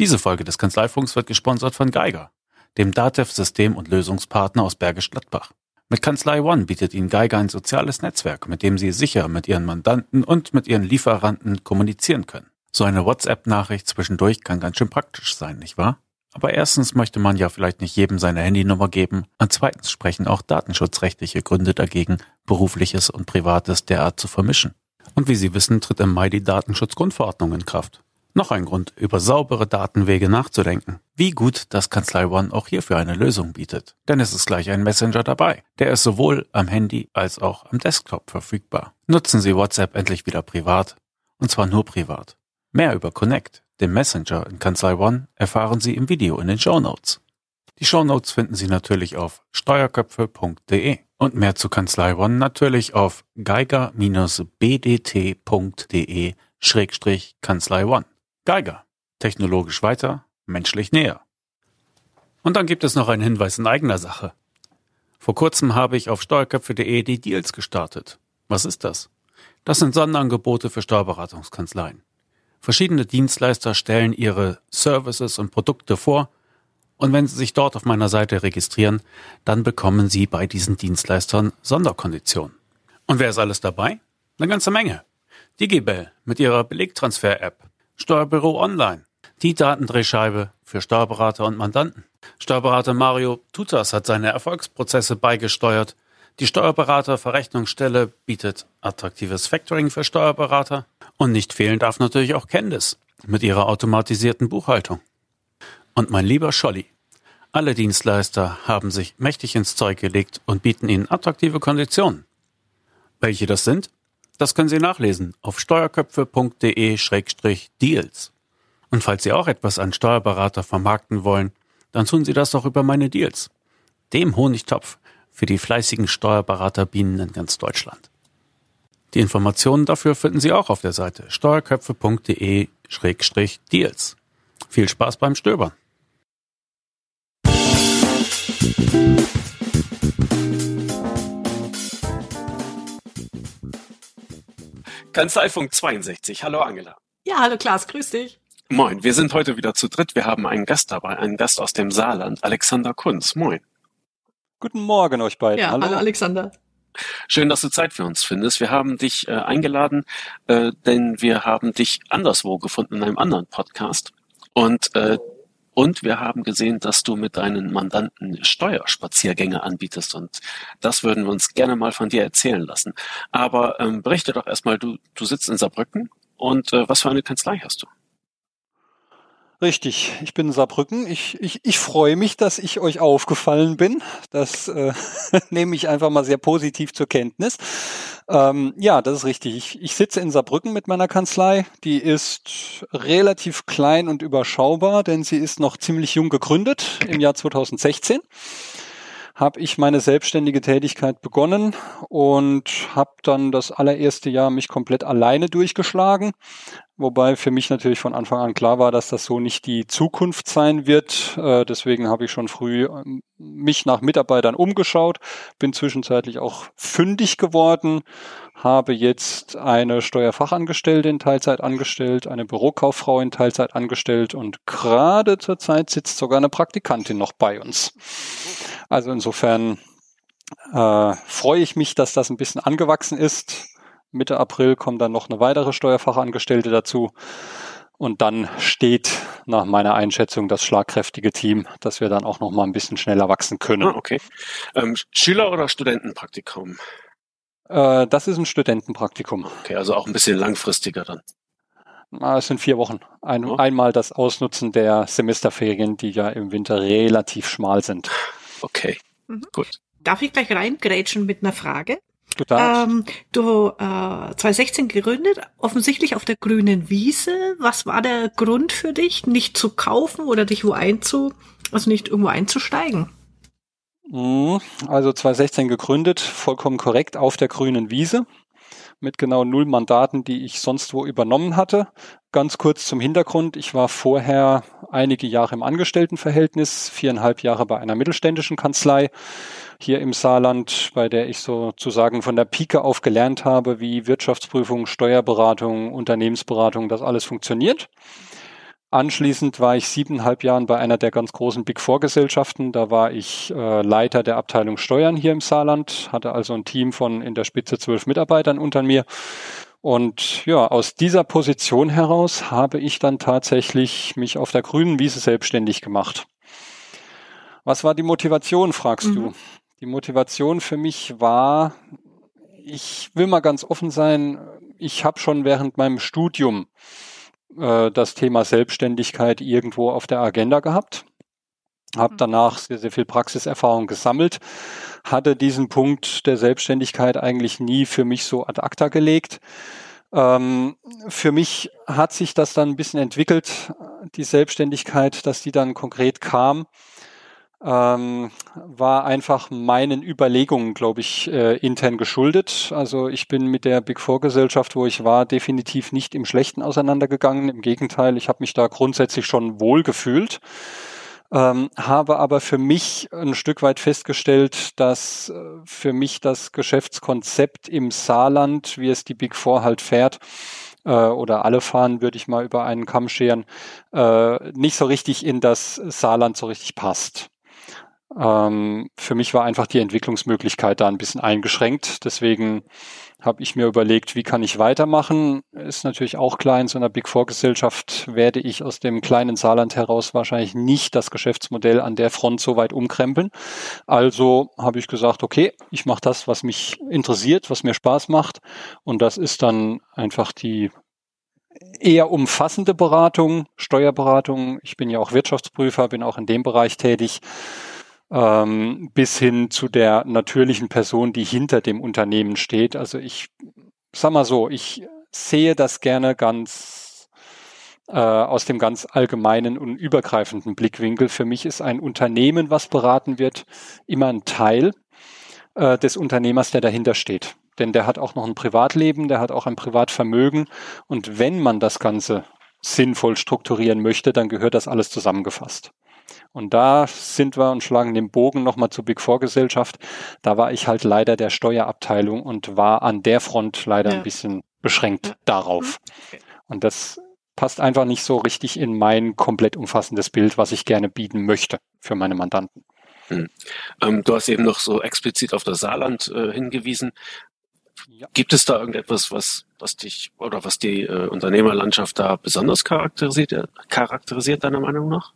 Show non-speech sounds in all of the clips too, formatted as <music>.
Diese Folge des Kanzleifunks wird gesponsert von Geiger, dem DATEV-System- und Lösungspartner aus Bergisch Gladbach. Mit Kanzlei One bietet Ihnen Geiger ein soziales Netzwerk, mit dem Sie sicher mit Ihren Mandanten und mit Ihren Lieferanten kommunizieren können. So eine WhatsApp-Nachricht zwischendurch kann ganz schön praktisch sein, nicht wahr? Aber erstens möchte man ja vielleicht nicht jedem seine Handynummer geben und zweitens sprechen auch datenschutzrechtliche Gründe dagegen, berufliches und privates derart zu vermischen. Und wie Sie wissen, tritt im Mai die Datenschutzgrundverordnung in Kraft. Noch ein Grund, über saubere Datenwege nachzudenken. Wie gut, dass Kanzlei One auch hierfür eine Lösung bietet. Denn es ist gleich ein Messenger dabei. Der ist sowohl am Handy als auch am Desktop verfügbar. Nutzen Sie WhatsApp endlich wieder privat. Und zwar nur privat. Mehr über Connect, dem Messenger in Kanzlei One, erfahren Sie im Video in den Show Notes. Die Show Notes finden Sie natürlich auf steuerköpfe.de und mehr zu Kanzlei One natürlich auf geiger-bdt.de Schrägstrich Kanzlei One. Geiger. Technologisch weiter, menschlich näher. Und dann gibt es noch einen Hinweis in eigener Sache. Vor kurzem habe ich auf steuerköpfe.de die Deals gestartet. Was ist das? Das sind Sonderangebote für Steuerberatungskanzleien. Verschiedene Dienstleister stellen ihre Services und Produkte vor und wenn Sie sich dort auf meiner Seite registrieren, dann bekommen Sie bei diesen Dienstleistern Sonderkonditionen. Und wer ist alles dabei? Eine ganze Menge. Digibel mit ihrer Belegtransfer-App, Steuerbüro Online, die Datendrehscheibe für Steuerberater und Mandanten. Steuerberater Mario Tutas hat seine Erfolgsprozesse beigesteuert. Die Steuerberater-Verrechnungsstelle bietet attraktives Factoring für Steuerberater. Und nicht fehlen darf natürlich auch Candice mit ihrer automatisierten Buchhaltung. Und mein lieber Scholli, alle Dienstleister haben sich mächtig ins Zeug gelegt und bieten Ihnen attraktive Konditionen. Welche das sind? Das können Sie nachlesen auf steuerköpfe.de-deals. Und falls Sie auch etwas an Steuerberater vermarkten wollen, dann tun Sie das doch über meine Deals. Dem Honigtopf für die fleißigen Steuerberaterbienen in ganz Deutschland. Die Informationen dafür finden Sie auch auf der Seite steuerköpfe.de-deals. Viel Spaß beim Stöbern. Kanzleifunk 62. Hallo Angela. Ja, hallo Klaas, grüß dich. Moin, wir sind heute wieder zu dritt. Wir haben einen Gast dabei, einen Gast aus dem Saarland, Alexander Kunz. Moin. Guten Morgen euch beiden. Ja, hallo, hallo Alexander. Schön, dass du Zeit für uns findest. Wir haben dich äh, eingeladen, äh, denn wir haben dich anderswo gefunden in einem anderen Podcast. Und äh, und wir haben gesehen, dass du mit deinen Mandanten Steuerspaziergänge anbietest. Und das würden wir uns gerne mal von dir erzählen lassen. Aber ähm, berichte doch erstmal, du, du sitzt in Saarbrücken und äh, was für eine Kanzlei hast du? Richtig, ich bin in Saarbrücken. Ich, ich, ich freue mich, dass ich euch aufgefallen bin. Das äh, <laughs> nehme ich einfach mal sehr positiv zur Kenntnis. Ähm, ja, das ist richtig. Ich, ich sitze in Saarbrücken mit meiner Kanzlei. Die ist relativ klein und überschaubar, denn sie ist noch ziemlich jung gegründet im Jahr 2016 habe ich meine selbstständige Tätigkeit begonnen und habe dann das allererste Jahr mich komplett alleine durchgeschlagen, wobei für mich natürlich von Anfang an klar war, dass das so nicht die Zukunft sein wird. Äh, deswegen habe ich schon früh ähm, mich nach Mitarbeitern umgeschaut, bin zwischenzeitlich auch fündig geworden, habe jetzt eine Steuerfachangestellte in Teilzeit angestellt, eine Bürokauffrau in Teilzeit angestellt und gerade zurzeit sitzt sogar eine Praktikantin noch bei uns. Also insofern äh, freue ich mich, dass das ein bisschen angewachsen ist. Mitte April kommt dann noch eine weitere Steuerfachangestellte dazu. Und dann steht nach meiner Einschätzung das schlagkräftige Team, dass wir dann auch noch mal ein bisschen schneller wachsen können. Ah, okay. Ähm, Schüler- oder Studentenpraktikum? Äh, das ist ein Studentenpraktikum. Okay, also auch ein bisschen langfristiger dann. Es sind vier Wochen. Ein, oh. Einmal das Ausnutzen der Semesterferien, die ja im Winter relativ schmal sind. Okay, mhm. gut. Darf ich gleich reingrätschen mit einer Frage? Du darfst. Ähm, du äh, 2016 gegründet, offensichtlich auf der grünen Wiese. Was war der Grund für dich, nicht zu kaufen oder dich wo einzu, also nicht irgendwo einzusteigen? Mhm. Also 2016 gegründet, vollkommen korrekt, auf der grünen Wiese mit genau null Mandaten, die ich sonst wo übernommen hatte. Ganz kurz zum Hintergrund. Ich war vorher einige Jahre im Angestelltenverhältnis, viereinhalb Jahre bei einer mittelständischen Kanzlei hier im Saarland, bei der ich sozusagen von der Pike auf gelernt habe, wie Wirtschaftsprüfung, Steuerberatung, Unternehmensberatung, das alles funktioniert. Anschließend war ich siebeneinhalb Jahren bei einer der ganz großen Big Four Gesellschaften. Da war ich äh, Leiter der Abteilung Steuern hier im Saarland, hatte also ein Team von in der Spitze zwölf Mitarbeitern unter mir. Und ja, aus dieser Position heraus habe ich dann tatsächlich mich auf der grünen Wiese selbstständig gemacht. Was war die Motivation, fragst mhm. du? Die Motivation für mich war, ich will mal ganz offen sein, ich habe schon während meinem Studium äh, das Thema Selbstständigkeit irgendwo auf der Agenda gehabt. Habe mhm. danach sehr, sehr viel Praxiserfahrung gesammelt, hatte diesen Punkt der Selbstständigkeit eigentlich nie für mich so ad acta gelegt. Ähm, für mich hat sich das dann ein bisschen entwickelt, die Selbstständigkeit, dass die dann konkret kam ähm, war einfach meinen Überlegungen, glaube ich, äh, intern geschuldet. Also ich bin mit der Big Four Gesellschaft, wo ich war, definitiv nicht im Schlechten auseinandergegangen. Im Gegenteil, ich habe mich da grundsätzlich schon wohl gefühlt. Ähm, habe aber für mich ein Stück weit festgestellt, dass äh, für mich das Geschäftskonzept im Saarland, wie es die Big Four halt fährt, äh, oder alle fahren, würde ich mal über einen Kamm scheren, äh, nicht so richtig in das Saarland so richtig passt. Ähm, für mich war einfach die Entwicklungsmöglichkeit da ein bisschen eingeschränkt. Deswegen habe ich mir überlegt, wie kann ich weitermachen. Ist natürlich auch klar, in so einer Big Four Gesellschaft werde ich aus dem kleinen Saarland heraus wahrscheinlich nicht das Geschäftsmodell an der Front so weit umkrempeln. Also habe ich gesagt, okay, ich mache das, was mich interessiert, was mir Spaß macht. Und das ist dann einfach die eher umfassende Beratung, Steuerberatung. Ich bin ja auch Wirtschaftsprüfer, bin auch in dem Bereich tätig ähm, bis hin zu der natürlichen Person, die hinter dem Unternehmen steht. Also ich sag mal so, ich sehe das gerne ganz äh, aus dem ganz allgemeinen und übergreifenden Blickwinkel. Für mich ist ein Unternehmen, was beraten wird, immer ein Teil äh, des Unternehmers, der dahinter steht. Denn der hat auch noch ein Privatleben, der hat auch ein Privatvermögen. Und wenn man das Ganze sinnvoll strukturieren möchte, dann gehört das alles zusammengefasst. Und da sind wir und schlagen den Bogen nochmal zur Big Four Gesellschaft. Da war ich halt leider der Steuerabteilung und war an der Front leider ja. ein bisschen beschränkt ja. darauf. Okay. Und das passt einfach nicht so richtig in mein komplett umfassendes Bild, was ich gerne bieten möchte für meine Mandanten. Hm. Ähm, du hast eben noch so explizit auf das Saarland äh, hingewiesen. Ja. Gibt es da irgendetwas, was, was dich oder was die äh, Unternehmerlandschaft da besonders charakterisiert, charakterisiert, deiner Meinung nach?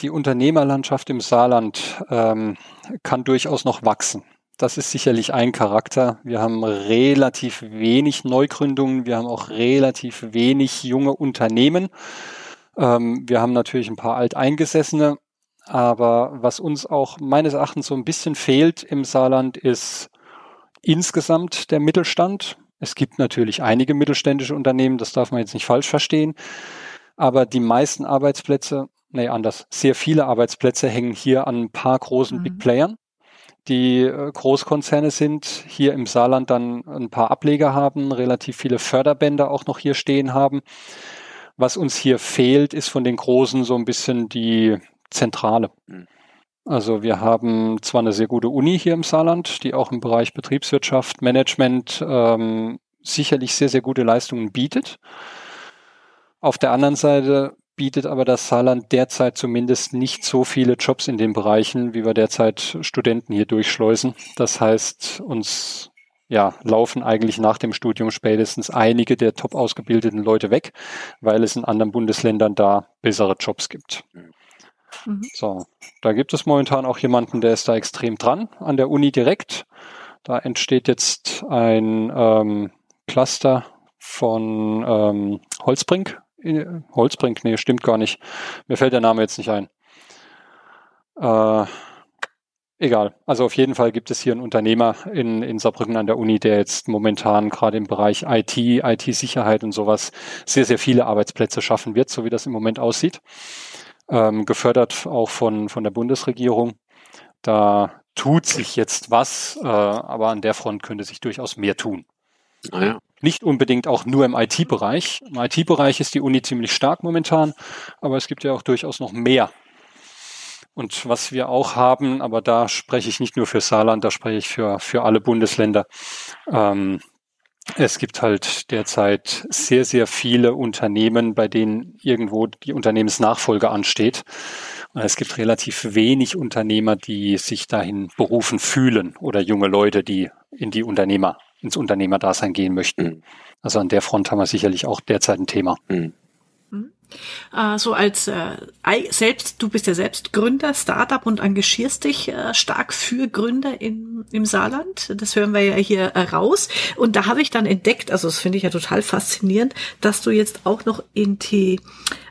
Die Unternehmerlandschaft im Saarland ähm, kann durchaus noch wachsen. Das ist sicherlich ein Charakter. Wir haben relativ wenig Neugründungen, wir haben auch relativ wenig junge Unternehmen. Ähm, wir haben natürlich ein paar Alteingesessene, aber was uns auch meines Erachtens so ein bisschen fehlt im Saarland ist insgesamt der Mittelstand. Es gibt natürlich einige mittelständische Unternehmen, das darf man jetzt nicht falsch verstehen, aber die meisten Arbeitsplätze nee, anders. Sehr viele Arbeitsplätze hängen hier an ein paar großen mhm. Big Playern, die äh, Großkonzerne sind, hier im Saarland dann ein paar Ableger haben, relativ viele Förderbänder auch noch hier stehen haben. Was uns hier fehlt, ist von den Großen so ein bisschen die Zentrale. Mhm. Also wir haben zwar eine sehr gute Uni hier im Saarland, die auch im Bereich Betriebswirtschaft, Management ähm, sicherlich sehr, sehr gute Leistungen bietet. Auf der anderen Seite bietet aber das Saarland derzeit zumindest nicht so viele Jobs in den Bereichen, wie wir derzeit Studenten hier durchschleusen. Das heißt, uns ja, laufen eigentlich nach dem Studium spätestens einige der top ausgebildeten Leute weg, weil es in anderen Bundesländern da bessere Jobs gibt. Mhm. So, da gibt es momentan auch jemanden, der ist da extrem dran an der Uni direkt. Da entsteht jetzt ein ähm, Cluster von ähm, Holzbrink Holzbrink, nee, stimmt gar nicht. Mir fällt der Name jetzt nicht ein. Äh, egal. Also auf jeden Fall gibt es hier einen Unternehmer in, in Saarbrücken an der Uni, der jetzt momentan gerade im Bereich IT, IT-Sicherheit und sowas sehr, sehr viele Arbeitsplätze schaffen wird, so wie das im Moment aussieht. Ähm, gefördert auch von, von der Bundesregierung. Da tut sich jetzt was, äh, aber an der Front könnte sich durchaus mehr tun. Naja. Nicht unbedingt auch nur im IT-Bereich. Im IT-Bereich ist die Uni ziemlich stark momentan, aber es gibt ja auch durchaus noch mehr. Und was wir auch haben, aber da spreche ich nicht nur für Saarland, da spreche ich für, für alle Bundesländer, ähm, Es gibt halt derzeit sehr, sehr viele Unternehmen, bei denen irgendwo die Unternehmensnachfolge ansteht. Es gibt relativ wenig Unternehmer, die sich dahin berufen fühlen oder junge Leute, die in die Unternehmer, ins Unternehmerdasein gehen möchten. Mhm. Also an der Front haben wir sicherlich auch derzeit ein Thema. Mhm. Äh, so als äh, selbst, du bist ja selbst Gründer, Startup und engagierst dich äh, stark für Gründer in, im Saarland. Das hören wir ja hier äh, raus. Und da habe ich dann entdeckt, also das finde ich ja total faszinierend, dass du jetzt auch noch in die,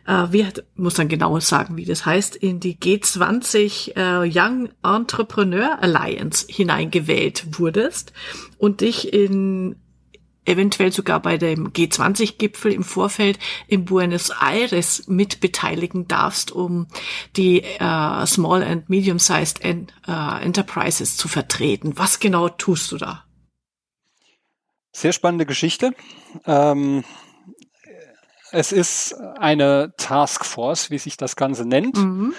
äh, hat, muss dann genau sagen, wie das heißt, in die G20 äh, Young Entrepreneur Alliance hineingewählt wurdest und dich in eventuell sogar bei dem G20-Gipfel im Vorfeld in Buenos Aires mitbeteiligen darfst, um die äh, Small and Medium-Sized en äh, Enterprises zu vertreten. Was genau tust du da? Sehr spannende Geschichte. Ähm, es ist eine Taskforce, wie sich das Ganze nennt. Mhm.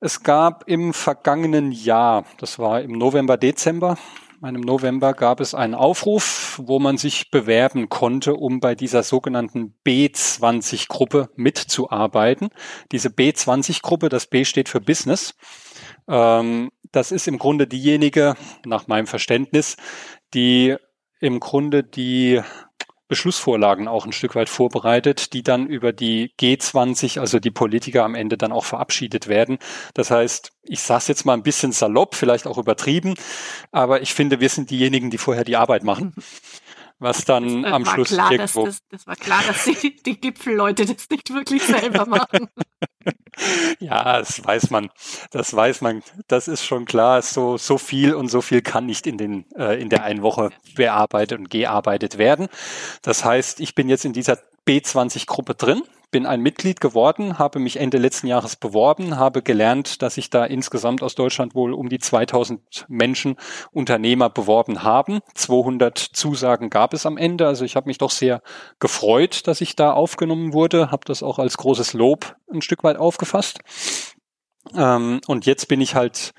Es gab im vergangenen Jahr, das war im November, Dezember, im November gab es einen Aufruf, wo man sich bewerben konnte, um bei dieser sogenannten B20-Gruppe mitzuarbeiten. Diese B20-Gruppe, das B steht für Business. Ähm, das ist im Grunde diejenige, nach meinem Verständnis, die im Grunde die Beschlussvorlagen auch ein Stück weit vorbereitet, die dann über die G20, also die Politiker am Ende dann auch verabschiedet werden. Das heißt, ich sage jetzt mal ein bisschen salopp, vielleicht auch übertrieben, aber ich finde, wir sind diejenigen, die vorher die Arbeit machen. was dann am Schluss klar, irgendwo... Das, das, war klar, dass die, die Gipfelleute das nicht wirklich selber <laughs> machen. <laughs> ja, das weiß man. Das weiß man. Das ist schon klar. So, so viel und so viel kann nicht in den, äh, in der einen Woche bearbeitet und gearbeitet werden. Das heißt, ich bin jetzt in dieser B20-Gruppe drin bin ein Mitglied geworden, habe mich Ende letzten Jahres beworben, habe gelernt, dass sich da insgesamt aus Deutschland wohl um die 2000 Menschen, Unternehmer beworben haben. 200 Zusagen gab es am Ende. Also ich habe mich doch sehr gefreut, dass ich da aufgenommen wurde, habe das auch als großes Lob ein Stück weit aufgefasst. Ähm, und jetzt bin ich halt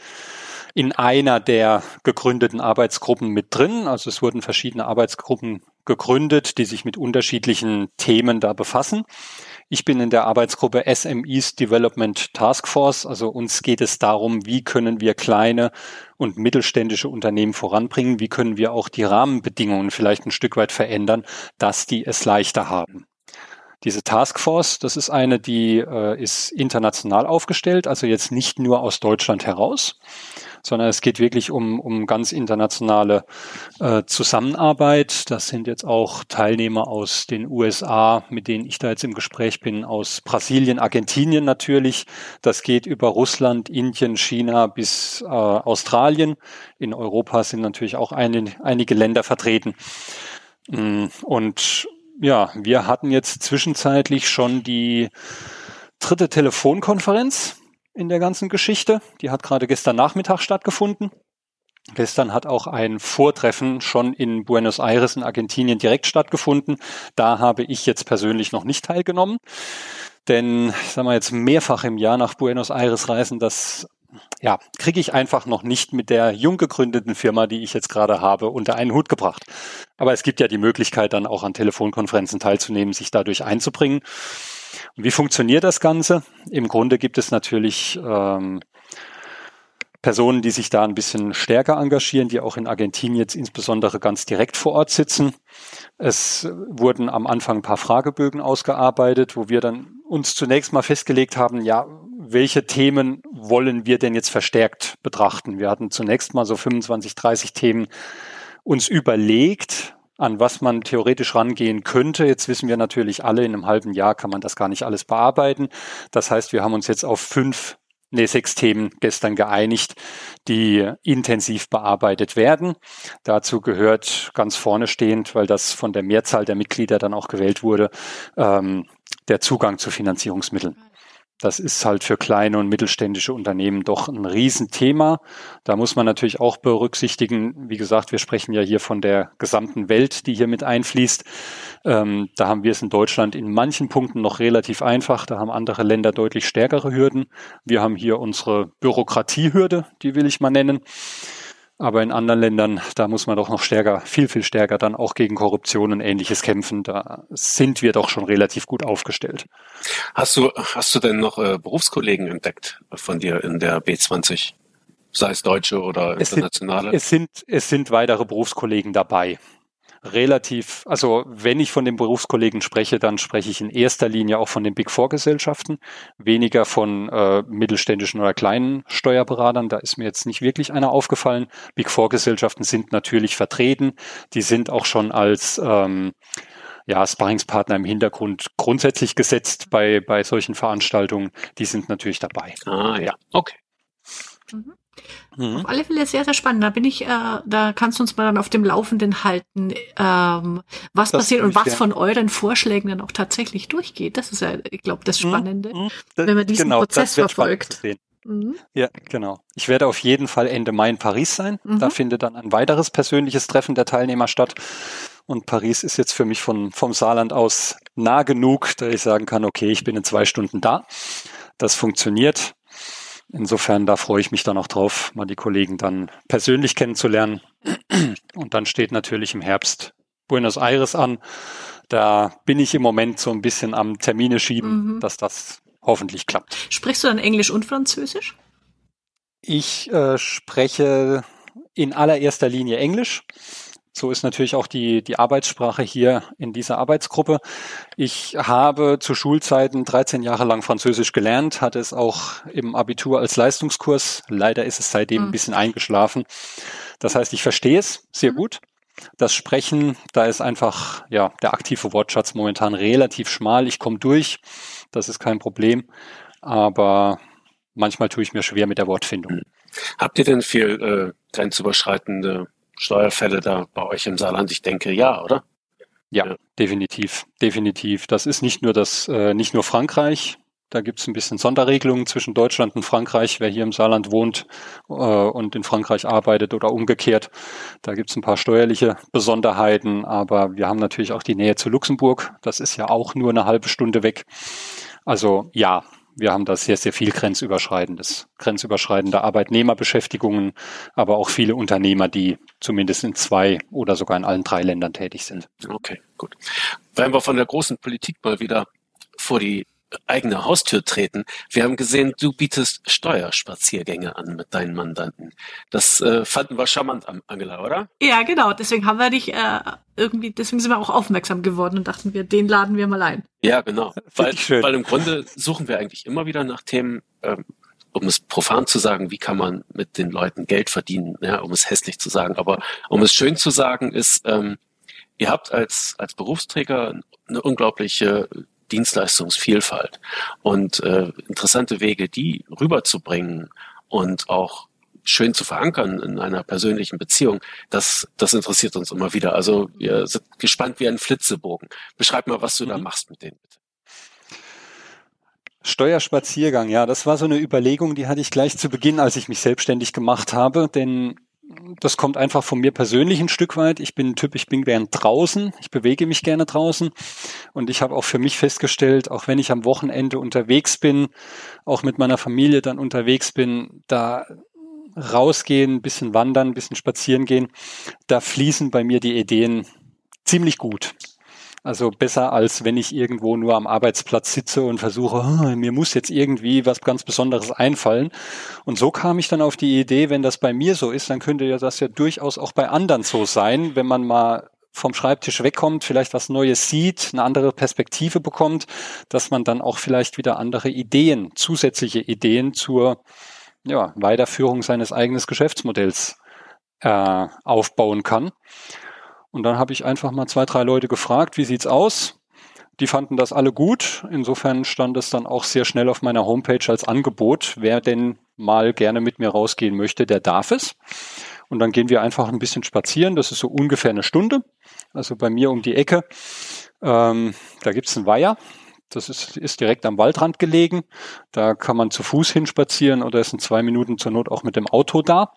in einer der gegründeten Arbeitsgruppen mit drin. Also es wurden verschiedene Arbeitsgruppen gegründet, die sich mit unterschiedlichen Themen da befassen. Ich bin in der Arbeitsgruppe SMEs Development Task Force. Also uns geht es darum, wie können wir kleine und mittelständische Unternehmen voranbringen? Wie können wir auch die Rahmenbedingungen vielleicht ein Stück weit verändern, dass die es leichter haben? Diese Taskforce, das ist eine, die äh, ist international aufgestellt, also jetzt nicht nur aus Deutschland heraus, sondern es geht wirklich um, um ganz internationale äh, Zusammenarbeit. Das sind jetzt auch Teilnehmer aus den USA, mit denen ich da jetzt im Gespräch bin, aus Brasilien, Argentinien natürlich. Das geht über Russland, Indien, China bis äh, Australien. In Europa sind natürlich auch eine, einige Länder vertreten. Mm, und ja, wir hatten jetzt zwischenzeitlich schon die dritte Telefonkonferenz in der ganzen Geschichte. Die hat gerade gestern Nachmittag stattgefunden. Gestern hat auch ein Vortreffen schon in Buenos Aires in Argentinien direkt stattgefunden. Da habe ich jetzt persönlich noch nicht teilgenommen. Denn, ich sag mal jetzt mehrfach im Jahr nach Buenos Aires reisen, das ja, kriege ich einfach noch nicht mit der jung gegründeten Firma, die ich jetzt gerade habe, unter einen Hut gebracht. Aber es gibt ja die Möglichkeit, dann auch an Telefonkonferenzen teilzunehmen, sich dadurch einzubringen. Und wie funktioniert das Ganze? Im Grunde gibt es natürlich ähm, Personen, die sich da ein bisschen stärker engagieren, die auch in Argentinien jetzt insbesondere ganz direkt vor Ort sitzen. Es wurden am Anfang ein paar Fragebögen ausgearbeitet, wo wir dann uns zunächst mal festgelegt haben, ja, welche Themen wollen wir denn jetzt verstärkt betrachten? Wir hatten zunächst mal so 25, 30 Themen uns überlegt, an was man theoretisch rangehen könnte. Jetzt wissen wir natürlich alle, in einem halben Jahr kann man das gar nicht alles bearbeiten. Das heißt, wir haben uns jetzt auf fünf, nee, sechs Themen gestern geeinigt, die intensiv bearbeitet werden. Dazu gehört ganz vorne stehend, weil das von der Mehrzahl der Mitglieder dann auch gewählt wurde, ähm, der Zugang zu Finanzierungsmitteln. Das ist halt für kleine und mittelständische Unternehmen doch ein Riesenthema. Da muss man natürlich auch berücksichtigen, wie gesagt, wir sprechen ja hier von der gesamten Welt, die hier mit einfließt. Ähm, da haben wir es in Deutschland in manchen Punkten noch relativ einfach. Da haben andere Länder deutlich stärkere Hürden. Wir haben hier unsere Bürokratiehürde, die will ich mal nennen. Aber in anderen Ländern, da muss man doch noch stärker, viel, viel stärker dann auch gegen Korruption und ähnliches kämpfen. Da sind wir doch schon relativ gut aufgestellt. Hast du, hast du denn noch äh, Berufskollegen entdeckt von dir in der B20? Sei es deutsche oder internationale? Es sind, es sind, es sind weitere Berufskollegen dabei relativ, also wenn ich von den Berufskollegen spreche, dann spreche ich in erster Linie auch von den Big Four Gesellschaften, weniger von äh, mittelständischen oder kleinen Steuerberatern. Da ist mir jetzt nicht wirklich einer aufgefallen. Big Four Gesellschaften sind natürlich vertreten. Die sind auch schon als ähm, ja, Sparringspartner im Hintergrund grundsätzlich gesetzt bei, bei solchen Veranstaltungen. Die sind natürlich dabei. Ah ja, okay. Mhm. Mhm. Auf alle Fälle sehr, sehr spannend. Da bin ich, äh, da kannst du uns mal dann auf dem Laufenden halten, ähm, was das passiert und was gern. von euren Vorschlägen dann auch tatsächlich durchgeht. Das ist ja, ich glaube, das mhm. Spannende, mhm. das, wenn man diesen genau, Prozess verfolgt. Mhm. Ja, genau. Ich werde auf jeden Fall Ende Mai in Paris sein. Mhm. Da findet dann ein weiteres persönliches Treffen der Teilnehmer statt. Und Paris ist jetzt für mich von, vom Saarland aus nah genug, dass ich sagen kann, okay, ich bin in zwei Stunden da. Das funktioniert. Insofern, da freue ich mich dann auch drauf, mal die Kollegen dann persönlich kennenzulernen. Und dann steht natürlich im Herbst Buenos Aires an. Da bin ich im Moment so ein bisschen am Termine schieben, mhm. dass das hoffentlich klappt. Sprichst du dann Englisch und Französisch? Ich äh, spreche in allererster Linie Englisch. So ist natürlich auch die, die Arbeitssprache hier in dieser Arbeitsgruppe. Ich habe zu Schulzeiten 13 Jahre lang Französisch gelernt, hatte es auch im Abitur als Leistungskurs. Leider ist es seitdem mhm. ein bisschen eingeschlafen. Das heißt, ich verstehe es sehr mhm. gut. Das Sprechen, da ist einfach ja der aktive Wortschatz momentan relativ schmal. Ich komme durch, das ist kein Problem, aber manchmal tue ich mir schwer mit der Wortfindung. Habt ihr denn viel äh, grenzüberschreitende Steuerfälle da bei euch im Saarland? Ich denke ja, oder? Ja, ja. definitiv, definitiv. Das ist nicht nur das, äh, nicht nur Frankreich. Da gibt es ein bisschen Sonderregelungen zwischen Deutschland und Frankreich, wer hier im Saarland wohnt äh, und in Frankreich arbeitet oder umgekehrt. Da gibt es ein paar steuerliche Besonderheiten, aber wir haben natürlich auch die Nähe zu Luxemburg. Das ist ja auch nur eine halbe Stunde weg. Also ja, wir haben da sehr, sehr viel grenzüberschreitendes, grenzüberschreitende Arbeitnehmerbeschäftigungen, aber auch viele Unternehmer, die zumindest in zwei oder sogar in allen drei Ländern tätig sind. Okay, gut. Wenn wir von der großen Politik mal wieder vor die eigene Haustür treten. Wir haben gesehen, du bietest Steuerspaziergänge an mit deinen Mandanten. Das äh, fanden wir charmant, Angela, oder? Ja, genau. Deswegen haben wir dich äh, irgendwie, deswegen sind wir auch aufmerksam geworden und dachten wir, den laden wir mal ein. Ja, genau. <laughs> Weil, weil im Grunde suchen wir eigentlich immer wieder nach Themen, ähm, um es profan zu sagen, wie kann man mit den Leuten Geld verdienen, ja, um es hässlich zu sagen. Aber um es schön zu sagen, ist, ähm, ihr habt als, als Berufsträger eine unglaubliche Dienstleistungsvielfalt und äh, interessante Wege, die rüberzubringen und auch schön zu verankern in einer persönlichen Beziehung, das, das interessiert uns immer wieder. Also wir sind gespannt wie ein Flitzebogen. Beschreib mal, was du mhm. da machst mit denen, bitte. Steuerspaziergang, ja, das war so eine Überlegung, die hatte ich gleich zu Beginn, als ich mich selbstständig gemacht habe, denn das kommt einfach von mir persönlich ein Stück weit. Ich bin ein Typ, ich bin gern draußen, ich bewege mich gerne draußen und ich habe auch für mich festgestellt, auch wenn ich am Wochenende unterwegs bin, auch mit meiner Familie dann unterwegs bin, da rausgehen, ein bisschen wandern, ein bisschen spazieren gehen, da fließen bei mir die Ideen ziemlich gut. Also besser als wenn ich irgendwo nur am Arbeitsplatz sitze und versuche, oh, mir muss jetzt irgendwie was ganz Besonderes einfallen. Und so kam ich dann auf die Idee, wenn das bei mir so ist, dann könnte ja das ja durchaus auch bei anderen so sein, wenn man mal vom Schreibtisch wegkommt, vielleicht was Neues sieht, eine andere Perspektive bekommt, dass man dann auch vielleicht wieder andere Ideen, zusätzliche Ideen zur ja, Weiterführung seines eigenen Geschäftsmodells äh, aufbauen kann. Und dann habe ich einfach mal zwei, drei Leute gefragt, wie sieht's aus? Die fanden das alle gut. Insofern stand es dann auch sehr schnell auf meiner Homepage als Angebot. Wer denn mal gerne mit mir rausgehen möchte, der darf es. Und dann gehen wir einfach ein bisschen spazieren. Das ist so ungefähr eine Stunde. Also bei mir um die Ecke. Ähm, da gibt's einen Weiher. Das ist, ist direkt am Waldrand gelegen. Da kann man zu Fuß hinspazieren oder ist in zwei Minuten zur Not auch mit dem Auto da.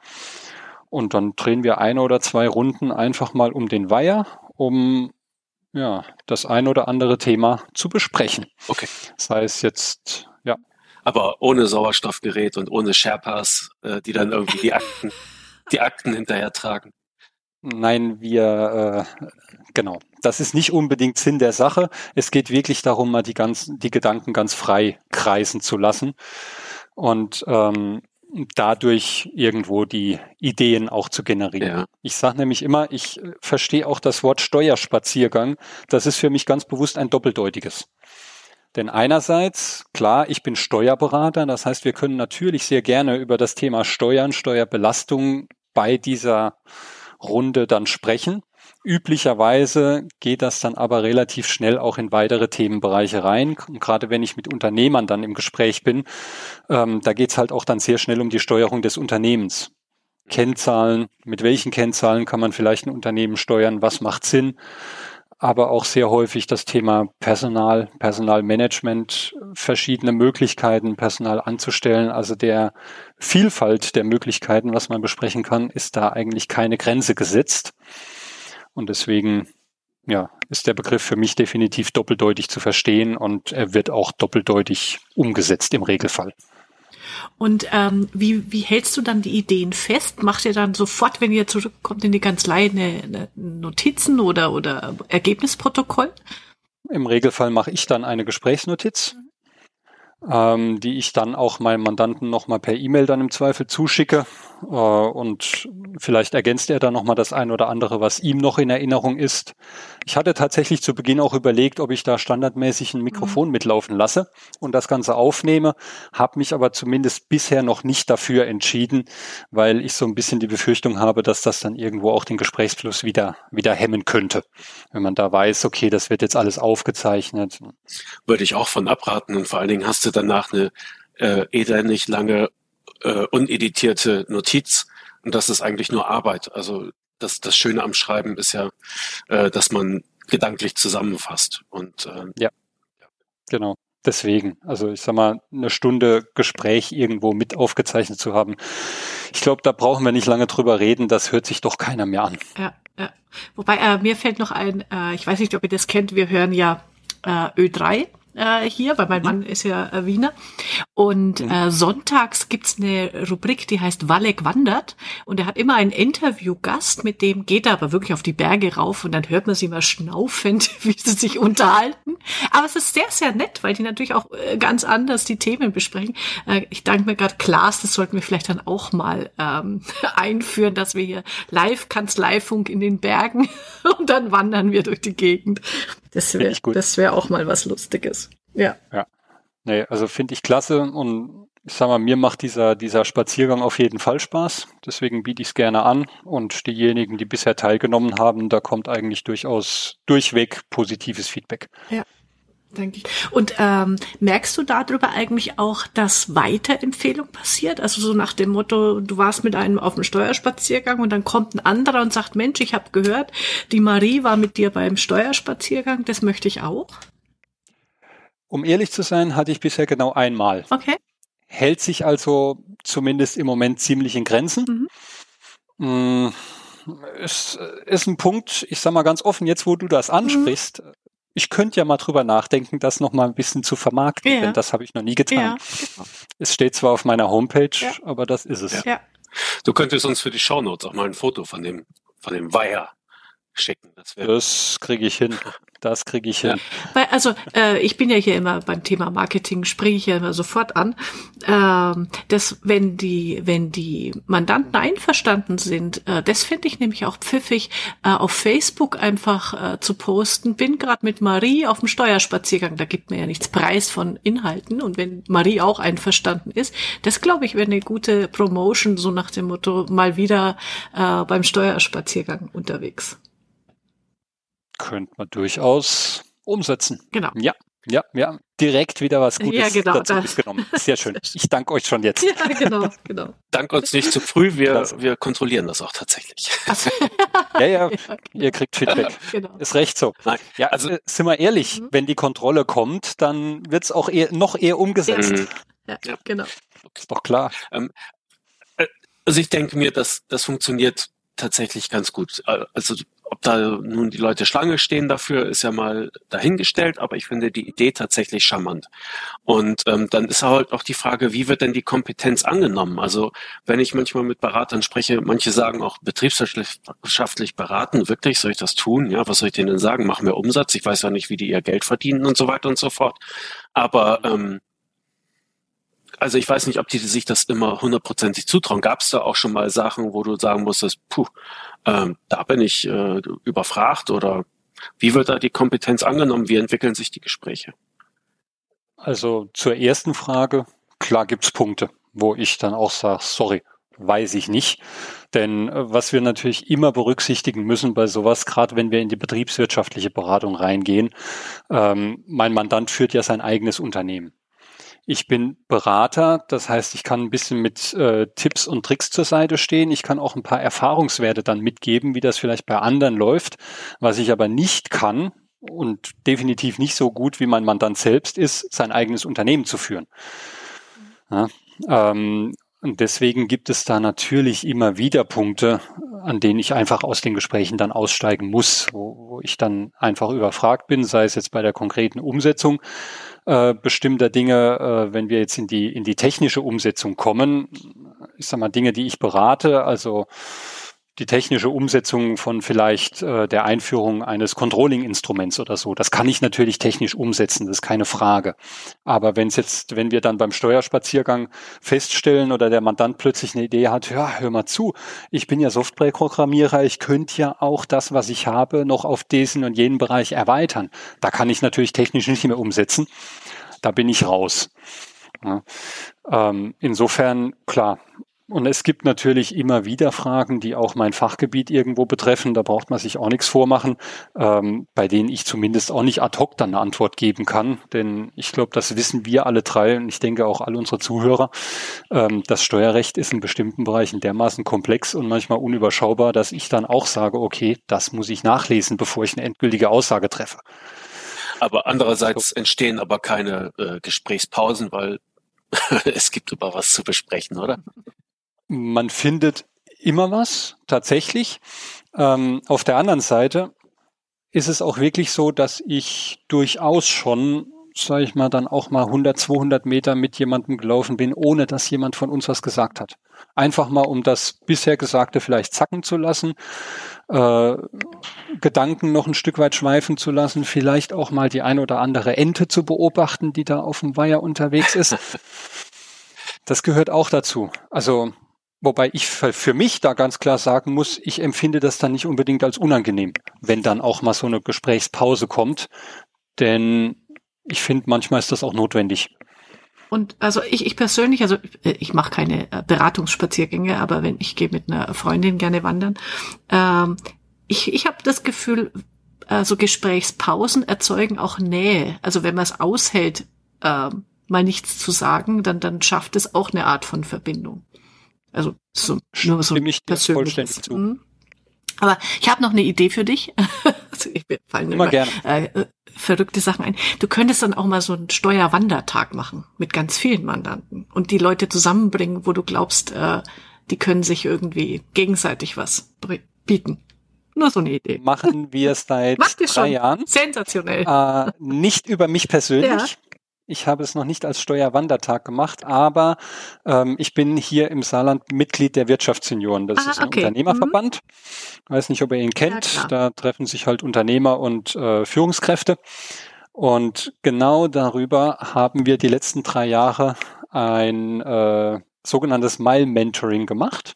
Und dann drehen wir eine oder zwei Runden einfach mal um den Weiher, um ja, das ein oder andere Thema zu besprechen. Okay. Sei es jetzt, ja. Aber ohne Sauerstoffgerät und ohne Sherpas, äh, die dann irgendwie die Akten die Akten hinterher tragen. Nein, wir, äh, genau. Das ist nicht unbedingt Sinn der Sache. Es geht wirklich darum, mal die ganzen, die Gedanken ganz frei kreisen zu lassen und ähm, dadurch irgendwo die Ideen auch zu generieren. Ja. Ich sage nämlich immer, ich äh, verstehe auch das Wort Steuerspaziergang. Das ist für mich ganz bewusst ein doppeldeutiges. Denn einerseits, klar, ich bin Steuerberater, das heißt, wir können natürlich sehr gerne über das Thema Steuern, Steuerbelastung bei dieser Runde dann sprechen. Üblicherweise geht das dann aber relativ schnell auch in weitere Themenbereiche rein. Und gerade wenn ich mit Unternehmern dann im Gespräch bin, ähm, da geht's halt auch dann sehr schnell um die Steuerung des Unternehmens. Kennzahlen, mit welchen Kennzahlen kann man vielleicht ein Unternehmen steuern, was macht Sinn, aber auch sehr häufig das Thema Personal, Personalmanagement, verschiedene Möglichkeiten, Personal anzustellen. Also der Vielfalt der Möglichkeiten, was man besprechen kann, ist da eigentlich keine Grenze gesetzt. Und deswegen ja, ist der Begriff für mich definitiv doppeldeutig zu verstehen und er wird auch doppeldeutig umgesetzt im Regelfall. Und ähm, wie, wie hältst du dann die Ideen fest? Macht ihr dann sofort, wenn ihr zurückkommt in die Kanzlei, eine, eine Notizen oder, oder Ergebnisprotokoll? Im Regelfall mache ich dann eine Gesprächsnotiz ähm, die ich dann auch meinem Mandanten nochmal per E-Mail dann im Zweifel zuschicke. Äh, und vielleicht ergänzt er dann nochmal das ein oder andere, was ihm noch in Erinnerung ist. Ich hatte tatsächlich zu Beginn auch überlegt, ob ich da standardmäßig ein Mikrofon mhm. mitlaufen lasse und das Ganze aufnehme, habe mich aber zumindest bisher noch nicht dafür entschieden, weil ich so ein bisschen die Befürchtung habe, dass das dann irgendwo auch den Gesprächsfluss wieder, wieder hemmen könnte. Wenn man da weiß, okay, das wird jetzt alles aufgezeichnet. Würde ich auch von abraten und vor allen Dingen hast du danach eine äh, elendig lange äh, uneditierte Notiz und das ist eigentlich nur Arbeit. Also das, das Schöne am Schreiben ist ja, äh, dass man gedanklich zusammenfasst und äh, ja, genau. Deswegen, also ich sag mal, eine Stunde Gespräch irgendwo mit aufgezeichnet zu haben. Ich glaube, da brauchen wir nicht lange drüber reden. Das hört sich doch keiner mehr an. Ja, ja. Wobei äh, mir fällt noch ein, äh, ich weiß nicht, ob ihr das kennt. Wir hören ja äh, Ö3 äh, hier, weil mein mhm. Mann ist ja äh, Wiener. Und mhm. äh, sonntags gibt's eine Rubrik, die heißt Walleck wandert. Und er hat immer einen Interviewgast, mit dem geht er aber wirklich auf die Berge rauf und dann hört man sie mal schnaufend, <laughs> wie sie sich unterhalten. Aber es ist sehr, sehr nett, weil die natürlich auch äh, ganz anders die Themen besprechen. Äh, ich danke mir gerade, Klaas, das sollten wir vielleicht dann auch mal ähm, <laughs> einführen, dass wir hier live Kanzleifunk in den Bergen <laughs> und dann wandern wir durch die Gegend. Das wäre wäre auch mal was Lustiges. Ja. Ja. Nee, also finde ich klasse und ich sag mal, mir macht dieser, dieser Spaziergang auf jeden Fall Spaß. Deswegen biete ich es gerne an. Und diejenigen, die bisher teilgenommen haben, da kommt eigentlich durchaus durchweg positives Feedback. Ja denke ich. Und ähm, merkst du darüber eigentlich auch, dass Weiterempfehlung passiert? Also so nach dem Motto, du warst mit einem auf dem Steuerspaziergang und dann kommt ein anderer und sagt, Mensch, ich habe gehört, die Marie war mit dir beim Steuerspaziergang, das möchte ich auch. Um ehrlich zu sein, hatte ich bisher genau einmal. Okay. Hält sich also zumindest im Moment ziemlich in Grenzen. Mhm. Mm, ist, ist ein Punkt, ich sag mal ganz offen, jetzt wo du das ansprichst, mhm ich könnte ja mal drüber nachdenken, das noch mal ein bisschen zu vermarkten, ja. denn das habe ich noch nie getan. Ja, genau. Es steht zwar auf meiner Homepage, ja. aber das ist es. Ja. Du könntest uns für die Shownotes auch mal ein Foto von dem, von dem Weiher schicken. Das, das kriege ich hin. Das kriege ich <laughs> hin. Weil, also äh, ich bin ja hier immer beim Thema Marketing, springe ich ja immer sofort an, ähm, dass wenn die, wenn die Mandanten einverstanden sind, äh, das finde ich nämlich auch pfiffig, äh, auf Facebook einfach äh, zu posten. Bin gerade mit Marie auf dem Steuerspaziergang, da gibt mir ja nichts preis von Inhalten. Und wenn Marie auch einverstanden ist, das glaube ich wäre eine gute Promotion, so nach dem Motto, mal wieder äh, beim Steuerspaziergang unterwegs könnte man durchaus umsetzen. Genau. Ja, ja, ja. Direkt wieder was Gutes ja, genau, dazu da. genommen. Sehr schön. <laughs> Ich danke euch schon jetzt. Ja, genau, genau. Dank uns nicht zu früh. Wir, wir kontrollieren das auch tatsächlich. Also, <laughs> ja, ja, <laughs> ihr kriegt Feedback. Genau. Ist recht so. Nein, ja, also äh, sind wir ehrlich, mhm. wenn die Kontrolle kommt, dann wird's auch eher, noch eher umgesetzt. Mhm. Ja, ja, genau. Ist doch klar. Ähm, äh, also ich denke mir, dass das funktioniert tatsächlich ganz gut. Äh, also ob da nun die Leute Schlange stehen dafür, ist ja mal dahingestellt, aber ich finde die Idee tatsächlich charmant. Und ähm, dann ist halt auch die Frage, wie wird denn die Kompetenz angenommen? Also wenn ich manchmal mit Beratern spreche, manche sagen auch betriebswirtschaftlich beraten, wirklich, soll ich das tun? Ja, was soll ich denen denn sagen? Mach mehr Umsatz, ich weiß ja nicht, wie die ihr Geld verdienen und so weiter und so fort. Aber ähm, also ich weiß nicht, ob die sich das immer hundertprozentig zutrauen. Gab es da auch schon mal Sachen, wo du sagen musstest, puh, ähm, da bin ich äh, überfragt oder wie wird da die Kompetenz angenommen? Wie entwickeln sich die Gespräche? Also zur ersten Frage, klar gibt's Punkte, wo ich dann auch sage, sorry, weiß ich nicht. Denn äh, was wir natürlich immer berücksichtigen müssen bei sowas, gerade wenn wir in die betriebswirtschaftliche Beratung reingehen, ähm, mein Mandant führt ja sein eigenes Unternehmen. Ich bin Berater, das heißt, ich kann ein bisschen mit äh, Tipps und Tricks zur Seite stehen. Ich kann auch ein paar Erfahrungswerte dann mitgeben, wie das vielleicht bei anderen läuft. Was ich aber nicht kann und definitiv nicht so gut wie mein Mandant selbst ist, sein eigenes Unternehmen zu führen. Ja, ähm, und deswegen gibt es da natürlich immer wieder Punkte, an denen ich einfach aus den Gesprächen dann aussteigen muss, wo, wo ich dann einfach überfragt bin, sei es jetzt bei der konkreten Umsetzung äh, bestimmter Dinge, äh, wenn wir jetzt in die, in die technische Umsetzung kommen, ich sag mal Dinge, die ich berate, also die technische Umsetzung von vielleicht äh, der Einführung eines Controlling-Instruments oder so. Das kann ich natürlich technisch umsetzen, das ist keine Frage. Aber wenn es jetzt, wenn wir dann beim Steuerspaziergang feststellen oder der Mandant plötzlich eine Idee hat, ja, hör mal zu, ich bin ja Softwareprogrammierer, ich könnte ja auch das, was ich habe, noch auf diesen und jenen Bereich erweitern. Da kann ich natürlich technisch nicht mehr umsetzen. Da bin ich raus. Ja. Ähm, insofern, klar, und es gibt natürlich immer wieder Fragen, die auch mein Fachgebiet irgendwo betreffen. Da braucht man sich auch nichts vormachen, ähm, bei denen ich zumindest auch nicht ad hoc dann eine Antwort geben kann. Denn ich glaube, das wissen wir alle drei und ich denke auch alle unsere Zuhörer. Ähm, das Steuerrecht ist in bestimmten Bereichen dermaßen komplex und manchmal unüberschaubar, dass ich dann auch sage, okay, das muss ich nachlesen, bevor ich eine endgültige Aussage treffe. Aber andererseits entstehen aber keine äh, Gesprächspausen, weil <laughs> es gibt über was zu besprechen, oder? Man findet immer was, tatsächlich. Ähm, auf der anderen Seite ist es auch wirklich so, dass ich durchaus schon, sage ich mal, dann auch mal 100, 200 Meter mit jemandem gelaufen bin, ohne dass jemand von uns was gesagt hat. Einfach mal, um das bisher Gesagte vielleicht zacken zu lassen, äh, Gedanken noch ein Stück weit schweifen zu lassen, vielleicht auch mal die ein oder andere Ente zu beobachten, die da auf dem Weiher unterwegs ist. <laughs> Das gehört auch dazu. Also Wobei ich für mich da ganz klar sagen muss, ich empfinde das dann nicht unbedingt als unangenehm, wenn dann auch mal so eine Gesprächspause kommt. Denn ich finde, manchmal ist das auch notwendig. Und also ich, ich persönlich, also äh, ich mache keine äh, Beratungsspaziergänge, aber wenn ich gehe mit einer Freundin gerne wandern, ähm, ich, ich habe das Gefühl, also Gesprächspausen erzeugen auch Nähe. Also wenn man es aushält, äh, mal nichts zu sagen, dann, dann schafft es auch eine Art von Verbindung. Also so, nur so ich persönliches. Zu. Mhm. Aber ich habe noch eine Idee für dich. <laughs> also ich fallen immer, immer gerne. Äh, verrückte Sachen ein. Du könntest dann auch mal so einen Steuerwandertag machen mit ganz vielen Mandanten und die Leute zusammenbringen, wo du glaubst, äh, die können sich irgendwie gegenseitig was bieten. Nur so eine Idee. Machen wir es <laughs> seit drei schon. Jahren. Sensationell. Äh, nicht über mich persönlich. Ja. Ich habe es noch nicht als Steuerwandertag gemacht, aber ähm, ich bin hier im Saarland Mitglied der Wirtschaftssenioren. Das ah, ist ein okay. Unternehmerverband. Mhm. Weiß nicht, ob ihr ihn kennt. Ja, da treffen sich halt Unternehmer und äh, Führungskräfte. Und genau darüber haben wir die letzten drei Jahre ein äh, sogenanntes Mile-Mentoring gemacht,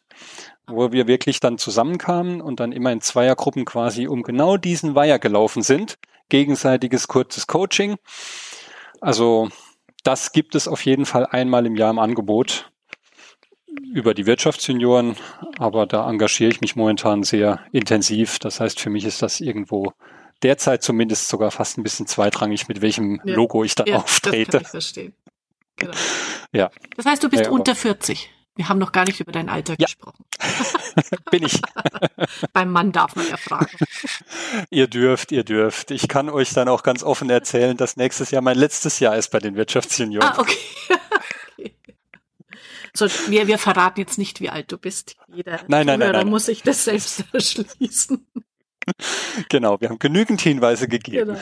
wo wir wirklich dann zusammenkamen und dann immer in Zweiergruppen quasi um genau diesen Weiher gelaufen sind. Gegenseitiges kurzes Coaching. Also das gibt es auf jeden Fall einmal im Jahr im Angebot über die Wirtschaftsjunioren, aber da engagiere ich mich momentan sehr intensiv. Das heißt, für mich ist das irgendwo derzeit zumindest sogar fast ein bisschen zweitrangig, mit welchem ja. Logo ich dann ja, auftrete. Das kann ich verstehen. Genau. Ja. Das heißt, du bist ja, unter 40. Wir haben noch gar nicht über dein Alter ja. gesprochen. <laughs> Bin ich. <laughs> Beim Mann darf man ja fragen. <laughs> Ihr dürft, ihr dürft. Ich kann euch dann auch ganz offen erzählen, dass nächstes Jahr mein letztes Jahr ist bei den Wirtschaftsjunioren. Ah, okay. okay. So, wir, wir verraten jetzt nicht, wie alt du bist. Jeder nein, nein, nein, nein. muss sich das selbst erschließen. genau, wir haben genügend Hinweise gegeben. Genau.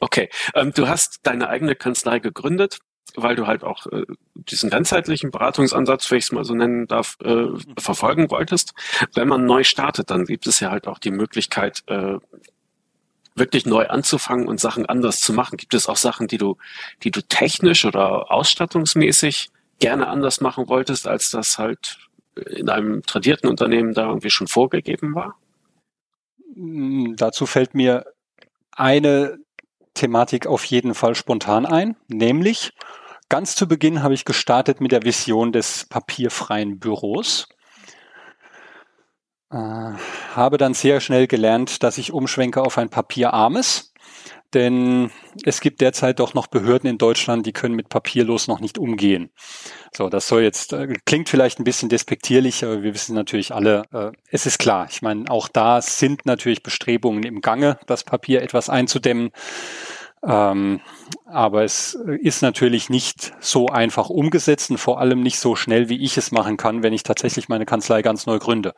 Okay, ähm, du hast deine eigene Kanzlei gegründet, weil du halt auch äh, diesen ganzheitlichen Beratungsansatz, wenn ich es mal so nennen darf, äh, verfolgen wolltest. Wenn man neu startet, dann gibt es ja halt auch die Möglichkeit, äh, wirklich neu anzufangen und Sachen anders zu machen. Gibt es auch Sachen, die du, die du technisch oder ausstattungsmäßig gerne anders machen wolltest, als das halt in einem tradierten Unternehmen da irgendwie schon vorgegeben war? Hm, dazu fällt mir eine Thematik auf jeden Fall spontan ein, nämlich ganz zu Beginn habe ich gestartet mit der Vision des papierfreien Büros. Äh, habe dann sehr schnell gelernt, dass ich umschwenke auf ein papierarmes denn es gibt derzeit doch noch Behörden in Deutschland, die können mit papierlos noch nicht umgehen. So, das soll jetzt, äh, klingt vielleicht ein bisschen despektierlich, aber wir wissen natürlich alle, äh, es ist klar. Ich meine, auch da sind natürlich Bestrebungen im Gange, das Papier etwas einzudämmen. Ähm, aber es ist natürlich nicht so einfach umgesetzt und vor allem nicht so schnell, wie ich es machen kann, wenn ich tatsächlich meine Kanzlei ganz neu gründe.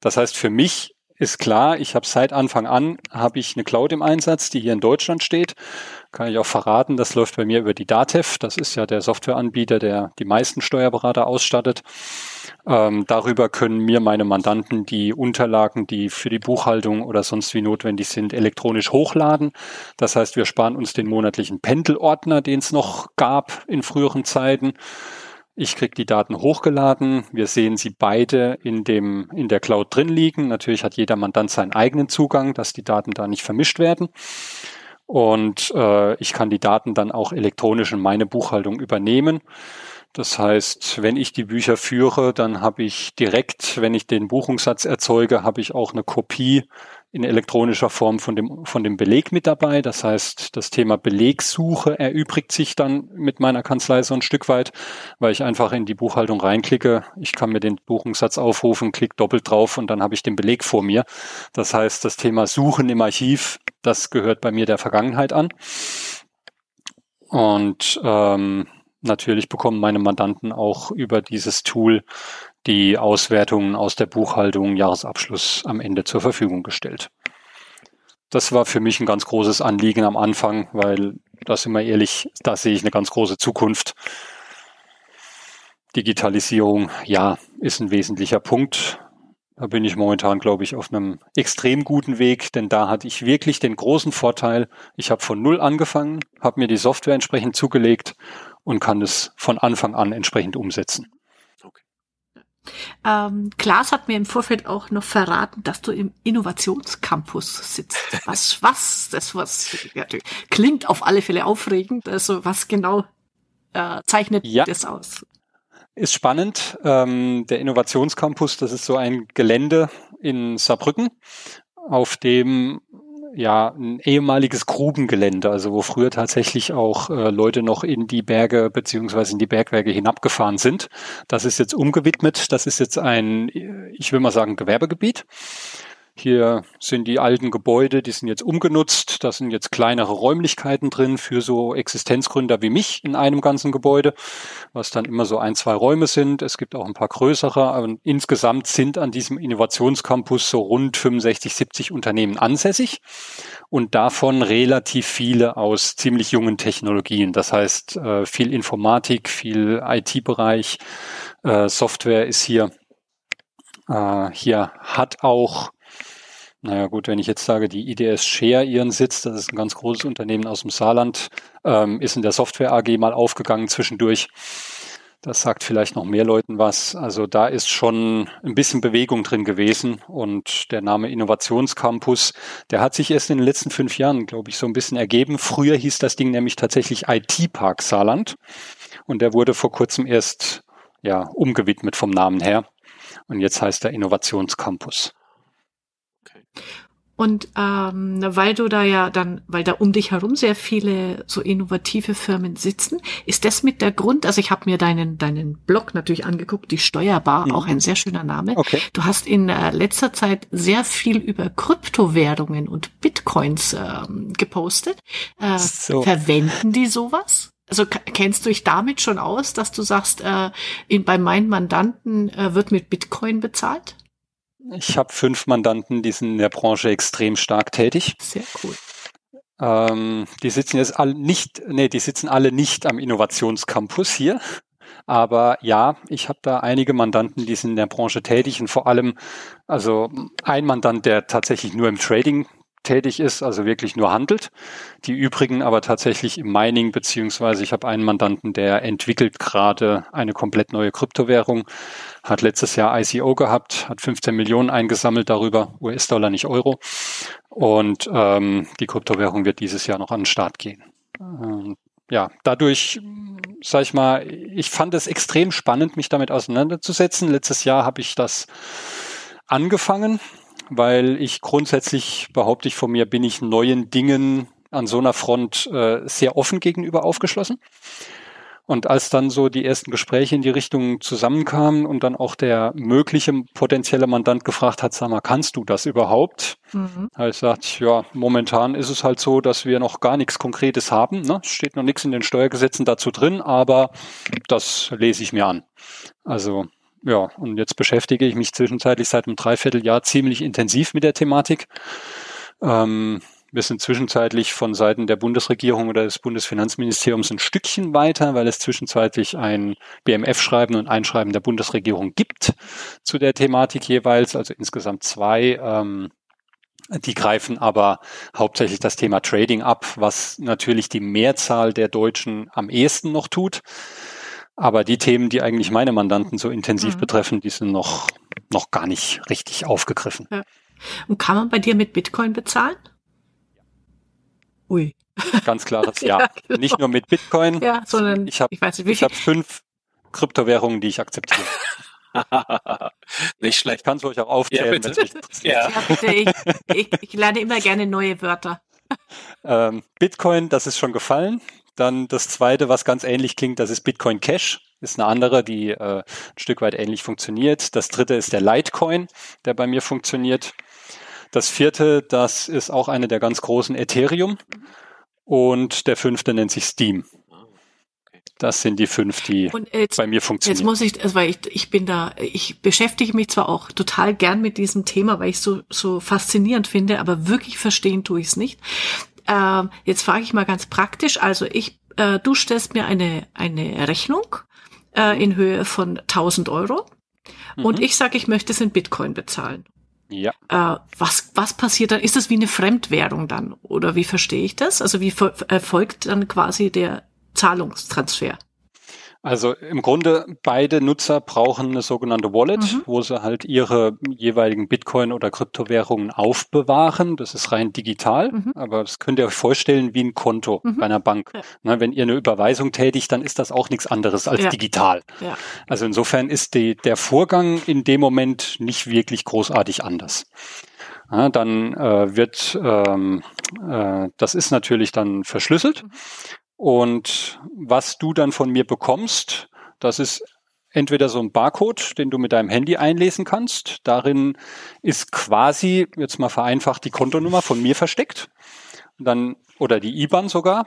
Das heißt, für mich ist klar, ich habe seit Anfang an habe ich eine Cloud im Einsatz, die hier in Deutschland steht. Kann ich auch verraten, das läuft bei mir über die Datev. Das ist ja der Softwareanbieter, der die meisten Steuerberater ausstattet. Ähm, darüber können mir meine Mandanten die Unterlagen, die für die Buchhaltung oder sonst wie notwendig sind, elektronisch hochladen. Das heißt, wir sparen uns den monatlichen Pendelordner, den es noch gab in früheren Zeiten. Ich kriege die Daten hochgeladen. Wir sehen sie beide in dem in der Cloud drin liegen. Natürlich hat jeder Mandant seinen eigenen Zugang, dass die Daten da nicht vermischt werden. Und äh, ich kann die Daten dann auch elektronisch in meine Buchhaltung übernehmen. Das heißt, wenn ich die Bücher führe, dann habe ich direkt, wenn ich den Buchungssatz erzeuge, habe ich auch eine Kopie in elektronischer Form von dem, von dem Beleg mit dabei. Das heißt, das Thema Belegsuche erübrigt sich dann mit meiner Kanzlei so ein Stück weit, weil ich einfach in die Buchhaltung reinklicke. Ich kann mir den Buchungssatz aufrufen, klick doppelt drauf und dann habe ich den Beleg vor mir. Das heißt, das Thema Suchen im Archiv, das gehört bei mir der Vergangenheit an. Und ähm, natürlich bekommen meine Mandanten auch über dieses Tool die Auswertungen aus der Buchhaltung, Jahresabschluss am Ende zur Verfügung gestellt. Das war für mich ein ganz großes Anliegen am Anfang, weil, das sind wir ehrlich, da sehe ich eine ganz große Zukunft. Digitalisierung, ja, ist ein wesentlicher Punkt. Da bin ich momentan, glaube ich, auf einem extrem guten Weg, denn da hatte ich wirklich den großen Vorteil, ich habe von Null angefangen, habe mir die Software entsprechend zugelegt und kann es von Anfang an entsprechend umsetzen. Ähm, Klaas hat mir im Vorfeld auch noch verraten, dass du im Innovationscampus sitzt. <laughs> Was, was, das was ja, klingt auf alle Fälle aufregend. Also was genau äh, zeichnet ja. das aus? Ist spannend. Ähm, der Innovationscampus, das ist so ein Gelände in Saarbrücken, auf dem ja ein ehemaliges Grubengelände, also wo früher tatsächlich auch äh, Leute noch in die Berge beziehungsweise in die Bergwerke hinabgefahren sind. Das ist jetzt umgewidmet. Das ist jetzt ein, ich will mal sagen, Gewerbegebiet. Hier sind die alten Gebäude, die sind jetzt umgenutzt. Da sind jetzt kleinere Räumlichkeiten drin für so Existenzgründer wie mich in einem ganzen Gebäude, was dann immer so ein, zwei Räume sind. Es gibt auch ein paar größere. Aber insgesamt sind an diesem Innovationscampus so rund 65, 70 Unternehmen ansässig und davon relativ viele aus ziemlich jungen Technologien. Das heißt, äh, viel Informatik, viel IT-Bereich, äh, Software ist hier. Äh, hier hat auch naja gut, wenn ich jetzt sage, die IDS Share ihren Sitz, das ist ein ganz großes Unternehmen aus dem Saarland, ähm, ist in der Software AG mal aufgegangen zwischendurch. Das sagt vielleicht noch mehr Leuten was. Also da ist schon ein bisschen Bewegung drin gewesen und der Name Innovationscampus, der hat sich erst in den letzten fünf Jahren, glaube ich, so ein bisschen ergeben. Früher hieß das Ding nämlich tatsächlich IT Park Saarland und der wurde vor kurzem erst ja umgewidmet vom Namen her und jetzt heißt er Innovationscampus. Und ähm, weil du da ja dann, weil da um dich herum sehr viele so innovative Firmen sitzen, ist das mit der Grund, also ich habe mir deinen, deinen Blog natürlich angeguckt, die Steuerbar, mhm. auch ein sehr schöner Name. Okay. Du hast in äh, letzter Zeit sehr viel über Kryptowährungen und Bitcoins ähm, gepostet. Äh, so. Verwenden die sowas? Also kennst du dich damit schon aus, dass du sagst, äh, in, bei meinen Mandanten äh, wird mit Bitcoin bezahlt? Ich habe fünf Mandanten, die sind in der Branche extrem stark tätig. Sehr cool. Ähm, die sitzen jetzt alle nicht, nee, die sitzen alle nicht am Innovationscampus hier. Aber ja, ich habe da einige Mandanten, die sind in der Branche tätig und vor allem, also ein Mandant, der tatsächlich nur im Trading tätig ist, also wirklich nur handelt. Die übrigen aber tatsächlich im Mining, beziehungsweise ich habe einen Mandanten, der entwickelt gerade eine komplett neue Kryptowährung, hat letztes Jahr ICO gehabt, hat 15 Millionen eingesammelt darüber, US-Dollar, nicht Euro. Und ähm, die Kryptowährung wird dieses Jahr noch an den Start gehen. Ähm, ja, dadurch, sag ich mal, ich fand es extrem spannend, mich damit auseinanderzusetzen. Letztes Jahr habe ich das angefangen, weil ich grundsätzlich behaupte ich von mir, bin ich neuen Dingen an so einer Front äh, sehr offen gegenüber aufgeschlossen. Und als dann so die ersten Gespräche in die Richtung zusammenkamen und dann auch der mögliche potenzielle Mandant gefragt hat, sag mal, kannst du das überhaupt? Mhm. habe ich gesagt, ja, momentan ist es halt so, dass wir noch gar nichts Konkretes haben. Ne? Es steht noch nichts in den Steuergesetzen dazu drin, aber das lese ich mir an. Also ja, und jetzt beschäftige ich mich zwischenzeitlich seit einem Dreivierteljahr ziemlich intensiv mit der Thematik. Ähm, wir sind zwischenzeitlich von Seiten der Bundesregierung oder des Bundesfinanzministeriums ein Stückchen weiter, weil es zwischenzeitlich ein BMF-Schreiben und Einschreiben der Bundesregierung gibt zu der Thematik jeweils, also insgesamt zwei. Ähm, die greifen aber hauptsächlich das Thema Trading ab, was natürlich die Mehrzahl der Deutschen am ehesten noch tut. Aber die Themen, die eigentlich meine Mandanten so intensiv mhm. betreffen, die sind noch, noch gar nicht richtig aufgegriffen. Ja. Und kann man bei dir mit Bitcoin bezahlen? Ui. Ganz klares <laughs> Ja. ja genau. Nicht nur mit Bitcoin. Ja, sondern ich habe ich hab fünf Kryptowährungen, die ich akzeptiere. <laughs> nicht schlecht. Kannst du euch auch aufzählen, ja, bitte. Ja. Ich, ich, ich lerne immer gerne neue Wörter. Ähm, Bitcoin, das ist schon gefallen. Dann das zweite, was ganz ähnlich klingt, das ist Bitcoin Cash. Ist eine andere, die äh, ein Stück weit ähnlich funktioniert. Das dritte ist der Litecoin, der bei mir funktioniert. Das vierte, das ist auch eine der ganz großen Ethereum. Und der fünfte nennt sich Steam. Das sind die fünf, die jetzt, bei mir funktionieren. Jetzt muss ich, also weil ich, ich bin da, ich beschäftige mich zwar auch total gern mit diesem Thema, weil ich es so, so faszinierend finde, aber wirklich verstehen tue ich es nicht. Äh, jetzt frage ich mal ganz praktisch. Also ich, äh, du stellst mir eine, eine Rechnung äh, in Höhe von 1000 Euro mhm. und ich sage, ich möchte es in Bitcoin bezahlen. Ja. Äh, was, was passiert dann? Ist das wie eine Fremdwährung dann? Oder wie verstehe ich das? Also wie erfolgt dann quasi der Zahlungstransfer? Also im Grunde beide Nutzer brauchen eine sogenannte Wallet, mhm. wo sie halt ihre jeweiligen Bitcoin oder Kryptowährungen aufbewahren. Das ist rein digital, mhm. aber das könnt ihr euch vorstellen wie ein Konto mhm. bei einer Bank. Ja. Na, wenn ihr eine Überweisung tätigt, dann ist das auch nichts anderes als ja. digital. Ja. Also insofern ist die, der Vorgang in dem Moment nicht wirklich großartig anders. Ja, dann äh, wird ähm, äh, das ist natürlich dann verschlüsselt. Und was du dann von mir bekommst, das ist entweder so ein Barcode, den du mit deinem Handy einlesen kannst. Darin ist quasi, jetzt mal vereinfacht, die Kontonummer von mir versteckt. Dann, oder die IBAN sogar.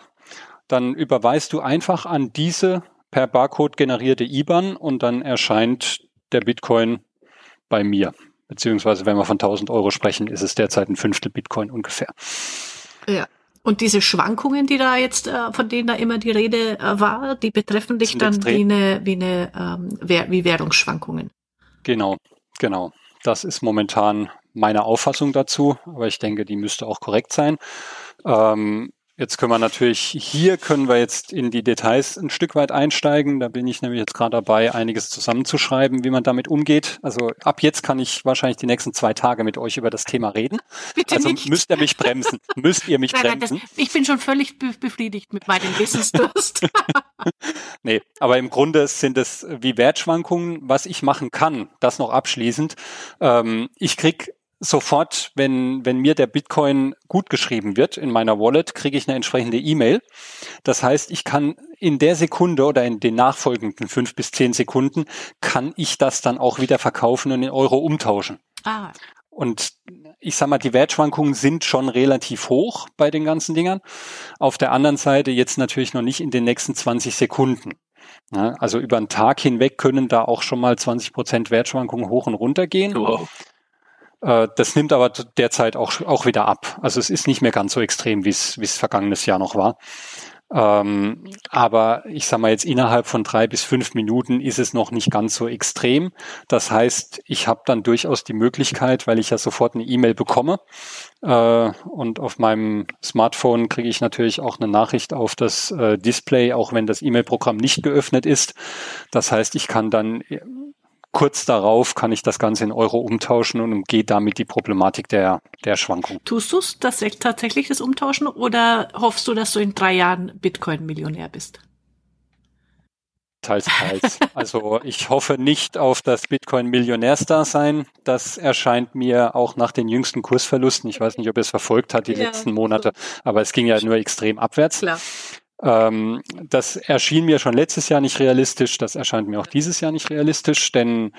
Dann überweist du einfach an diese per Barcode generierte IBAN und dann erscheint der Bitcoin bei mir. Beziehungsweise, wenn wir von 1000 Euro sprechen, ist es derzeit ein Fünftel Bitcoin ungefähr. Ja. Und diese Schwankungen, die da jetzt, äh, von denen da immer die Rede äh, war, die betreffen dich dann extrem. wie eine, wie eine, ähm, wie Währungsschwankungen. Genau, genau. Das ist momentan meine Auffassung dazu, aber ich denke, die müsste auch korrekt sein. Ähm, Jetzt können wir natürlich, hier können wir jetzt in die Details ein Stück weit einsteigen. Da bin ich nämlich jetzt gerade dabei, einiges zusammenzuschreiben, wie man damit umgeht. Also ab jetzt kann ich wahrscheinlich die nächsten zwei Tage mit euch über das Thema reden. Bitte also nicht. müsst ihr mich bremsen. <laughs> müsst ihr mich nein, bremsen. Nein, das, ich bin schon völlig befriedigt mit meinem Wissensdurst. <laughs> nee, aber im Grunde sind es wie Wertschwankungen, was ich machen kann, das noch abschließend. Ähm, ich krieg sofort, wenn, wenn mir der Bitcoin gut geschrieben wird in meiner Wallet, kriege ich eine entsprechende E-Mail. Das heißt, ich kann in der Sekunde oder in den nachfolgenden fünf bis zehn Sekunden kann ich das dann auch wieder verkaufen und in Euro umtauschen. Ah. Und ich sag mal, die Wertschwankungen sind schon relativ hoch bei den ganzen Dingern. Auf der anderen Seite jetzt natürlich noch nicht in den nächsten 20 Sekunden. also über einen Tag hinweg können da auch schon mal 20 Prozent Wertschwankungen hoch und runter gehen. Wow. Äh, das nimmt aber derzeit auch, auch wieder ab. Also es ist nicht mehr ganz so extrem, wie es, wie es vergangenes Jahr noch war. Ähm, aber ich sage mal jetzt innerhalb von drei bis fünf Minuten ist es noch nicht ganz so extrem. Das heißt, ich habe dann durchaus die Möglichkeit, weil ich ja sofort eine E-Mail bekomme äh, und auf meinem Smartphone kriege ich natürlich auch eine Nachricht auf das äh, Display, auch wenn das E-Mail-Programm nicht geöffnet ist. Das heißt, ich kann dann kurz darauf kann ich das Ganze in Euro umtauschen und umgehe damit die Problematik der, der Schwankung. Tust du es tatsächlich das Umtauschen oder hoffst du, dass du in drei Jahren Bitcoin-Millionär bist? Teils, teils. <laughs> Also ich hoffe nicht auf das Bitcoin-Millionärsdasein. Das erscheint mir auch nach den jüngsten Kursverlusten. Ich weiß nicht, ob ihr es verfolgt hat die ja, letzten Monate, aber es ging ja nur extrem abwärts. Klar. Ähm, das erschien mir schon letztes Jahr nicht realistisch, das erscheint mir auch dieses Jahr nicht realistisch, denn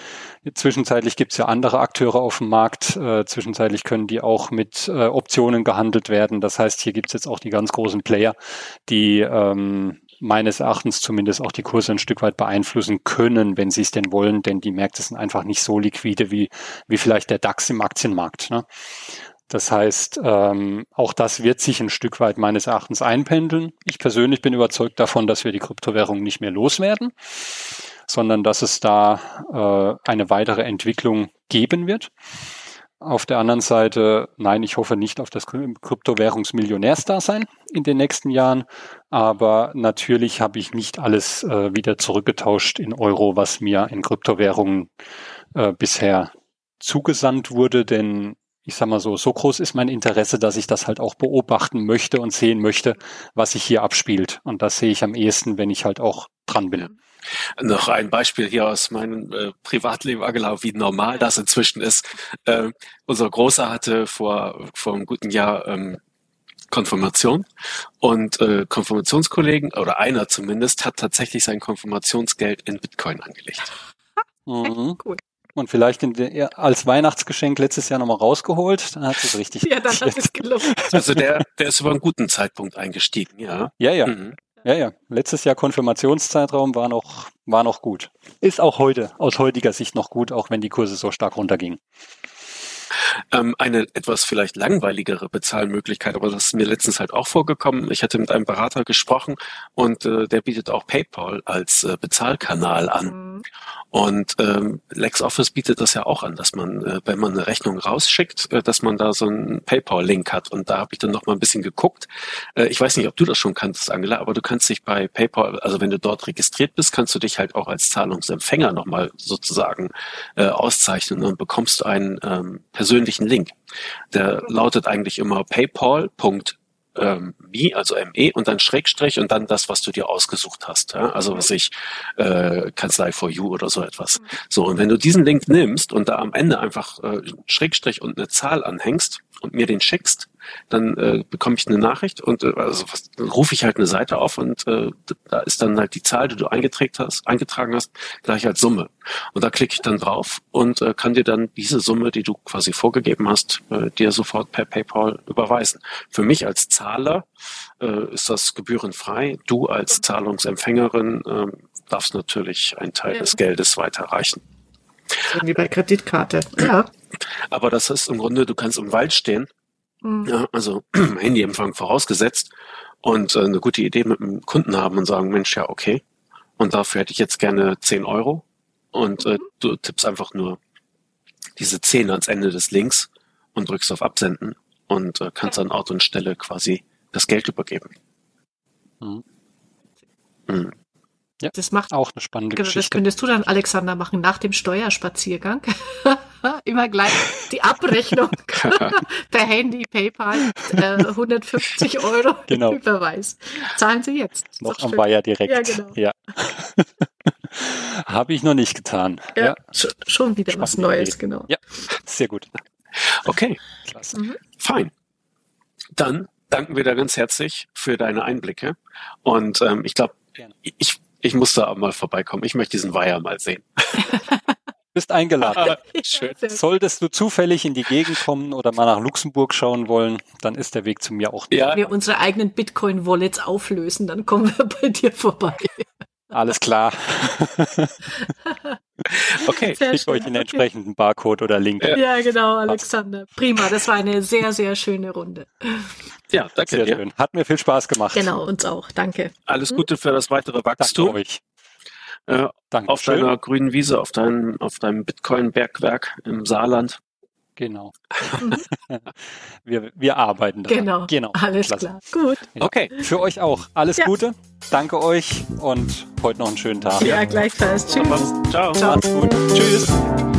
zwischenzeitlich gibt es ja andere Akteure auf dem Markt, äh, zwischenzeitlich können die auch mit äh, Optionen gehandelt werden. Das heißt, hier gibt es jetzt auch die ganz großen Player, die ähm, meines Erachtens zumindest auch die Kurse ein Stück weit beeinflussen können, wenn sie es denn wollen, denn die Märkte sind einfach nicht so liquide wie, wie vielleicht der DAX im Aktienmarkt. Ne? Das heißt, ähm, auch das wird sich ein Stück weit meines Erachtens einpendeln. Ich persönlich bin überzeugt davon, dass wir die Kryptowährung nicht mehr loswerden, sondern dass es da äh, eine weitere Entwicklung geben wird. Auf der anderen Seite, nein, ich hoffe nicht auf das Kryptowährungsmillionärsdasein in den nächsten Jahren, aber natürlich habe ich nicht alles äh, wieder zurückgetauscht in Euro, was mir in Kryptowährungen äh, bisher zugesandt wurde, denn ich sag mal so, so groß ist mein Interesse, dass ich das halt auch beobachten möchte und sehen möchte, was sich hier abspielt. Und das sehe ich am ehesten, wenn ich halt auch dran bin. Noch ein Beispiel hier aus meinem äh, Privatleben, Angela, wie normal das inzwischen ist. Äh, unser Großer hatte vor, vor einem guten Jahr ähm, Konfirmation und äh, Konfirmationskollegen oder einer zumindest hat tatsächlich sein Konfirmationsgeld in Bitcoin angelegt. Mhm. <laughs> Cool und vielleicht der, als Weihnachtsgeschenk letztes Jahr nochmal rausgeholt, dann hat es richtig. ja, dann hat es gelohnt. <laughs> Also der, der ist über einen guten Zeitpunkt eingestiegen, ja. Ja, ja. Mhm. Ja, ja. Letztes Jahr Konfirmationszeitraum war noch, war noch gut. Ist auch heute, aus heutiger Sicht noch gut, auch wenn die Kurse so stark runtergingen. Ähm, eine etwas vielleicht langweiligere Bezahlmöglichkeit, aber das ist mir letztens halt auch vorgekommen. Ich hatte mit einem Berater gesprochen und äh, der bietet auch PayPal als äh, Bezahlkanal an. Mhm. Und ähm, LexOffice bietet das ja auch an, dass man, äh, wenn man eine Rechnung rausschickt, äh, dass man da so einen PayPal-Link hat. Und da habe ich dann noch mal ein bisschen geguckt. Äh, ich weiß nicht, ob du das schon kanntest, Angela, aber du kannst dich bei PayPal, also wenn du dort registriert bist, kannst du dich halt auch als Zahlungsempfänger noch mal sozusagen äh, auszeichnen und bekommst einen ähm, persönlichen Link. Der lautet eigentlich immer paypal.com ähm, me, also ME und dann Schrägstrich und dann das, was du dir ausgesucht hast. Ja? Also was ich äh, Kanzlei for You oder so etwas. Mhm. So, und wenn du diesen Link nimmst und da am Ende einfach äh, Schrägstrich und eine Zahl anhängst und mir den schickst, dann äh, bekomme ich eine Nachricht und äh, also was, dann rufe ich halt eine Seite auf und äh, da ist dann halt die Zahl, die du eingetragen hast, eingetragen hast, gleich als Summe. Und da klicke ich dann drauf und äh, kann dir dann diese Summe, die du quasi vorgegeben hast, äh, dir sofort per PayPal überweisen. Für mich als Zahler äh, ist das gebührenfrei. Du als Zahlungsempfängerin äh, darfst natürlich einen Teil ja. des Geldes weiterreichen. Wie bei Kreditkarte. Ja. Aber das ist im Grunde, du kannst im Wald stehen Mhm. Ja, also <clears throat> Handyempfang vorausgesetzt und äh, eine gute Idee mit dem Kunden haben und sagen, Mensch, ja, okay. Und dafür hätte ich jetzt gerne 10 Euro. Und äh, mhm. du tippst einfach nur diese 10 ans Ende des Links und drückst auf Absenden und äh, kannst an Ort und Stelle quasi das Geld übergeben. Mhm. Mhm. Ja, das macht auch eine spannende genau, Geschichte. Das könntest du dann, Alexander, machen nach dem Steuerspaziergang. <laughs> Immer gleich die Abrechnung <laughs> per Handy, PayPal, äh, 150 <laughs> Euro <laughs> genau. Überweis. Zahlen Sie jetzt. Noch am Wire direkt. Ja, genau. Ja. Habe ich noch nicht getan. Ja, ja. Schon wieder Spannende was Neues, Idee. genau. Ja, sehr gut. Okay, klasse. Mhm. Fein. Dann danken wir dir ganz herzlich für deine Einblicke. Und ähm, ich glaube, ich ich muss da mal vorbeikommen. Ich möchte diesen Weiher mal sehen. Bist eingeladen. <laughs> Schön. Solltest du zufällig in die Gegend kommen oder mal nach Luxemburg schauen wollen, dann ist der Weg zu mir auch. Ja. Wenn wir unsere eigenen Bitcoin-Wallets auflösen, dann kommen wir <laughs> bei dir vorbei. Alles klar. <laughs> Okay. Ich schicke euch den entsprechenden Barcode oder Link. Ja. genau, Alexander. Prima, das war eine sehr, sehr schöne Runde. Ja, danke Sehr dir. schön. Hat mir viel Spaß gemacht. Genau, uns auch. Danke. Alles Gute für das weitere Danke Wachstum euch. Äh, Danke. auf deiner grünen Wiese, auf deinem, auf deinem Bitcoin-Bergwerk im Saarland. Genau. <laughs> wir, wir arbeiten daran. Genau. genau. Alles Klasse. klar. Gut. Ja. Okay. Für euch auch. Alles Ja. Gute. Danke euch und heute noch einen schönen Tag. Ja, gleichfalls. Tschüss. Ciao. Ciao. Macht's gut. Tschüss.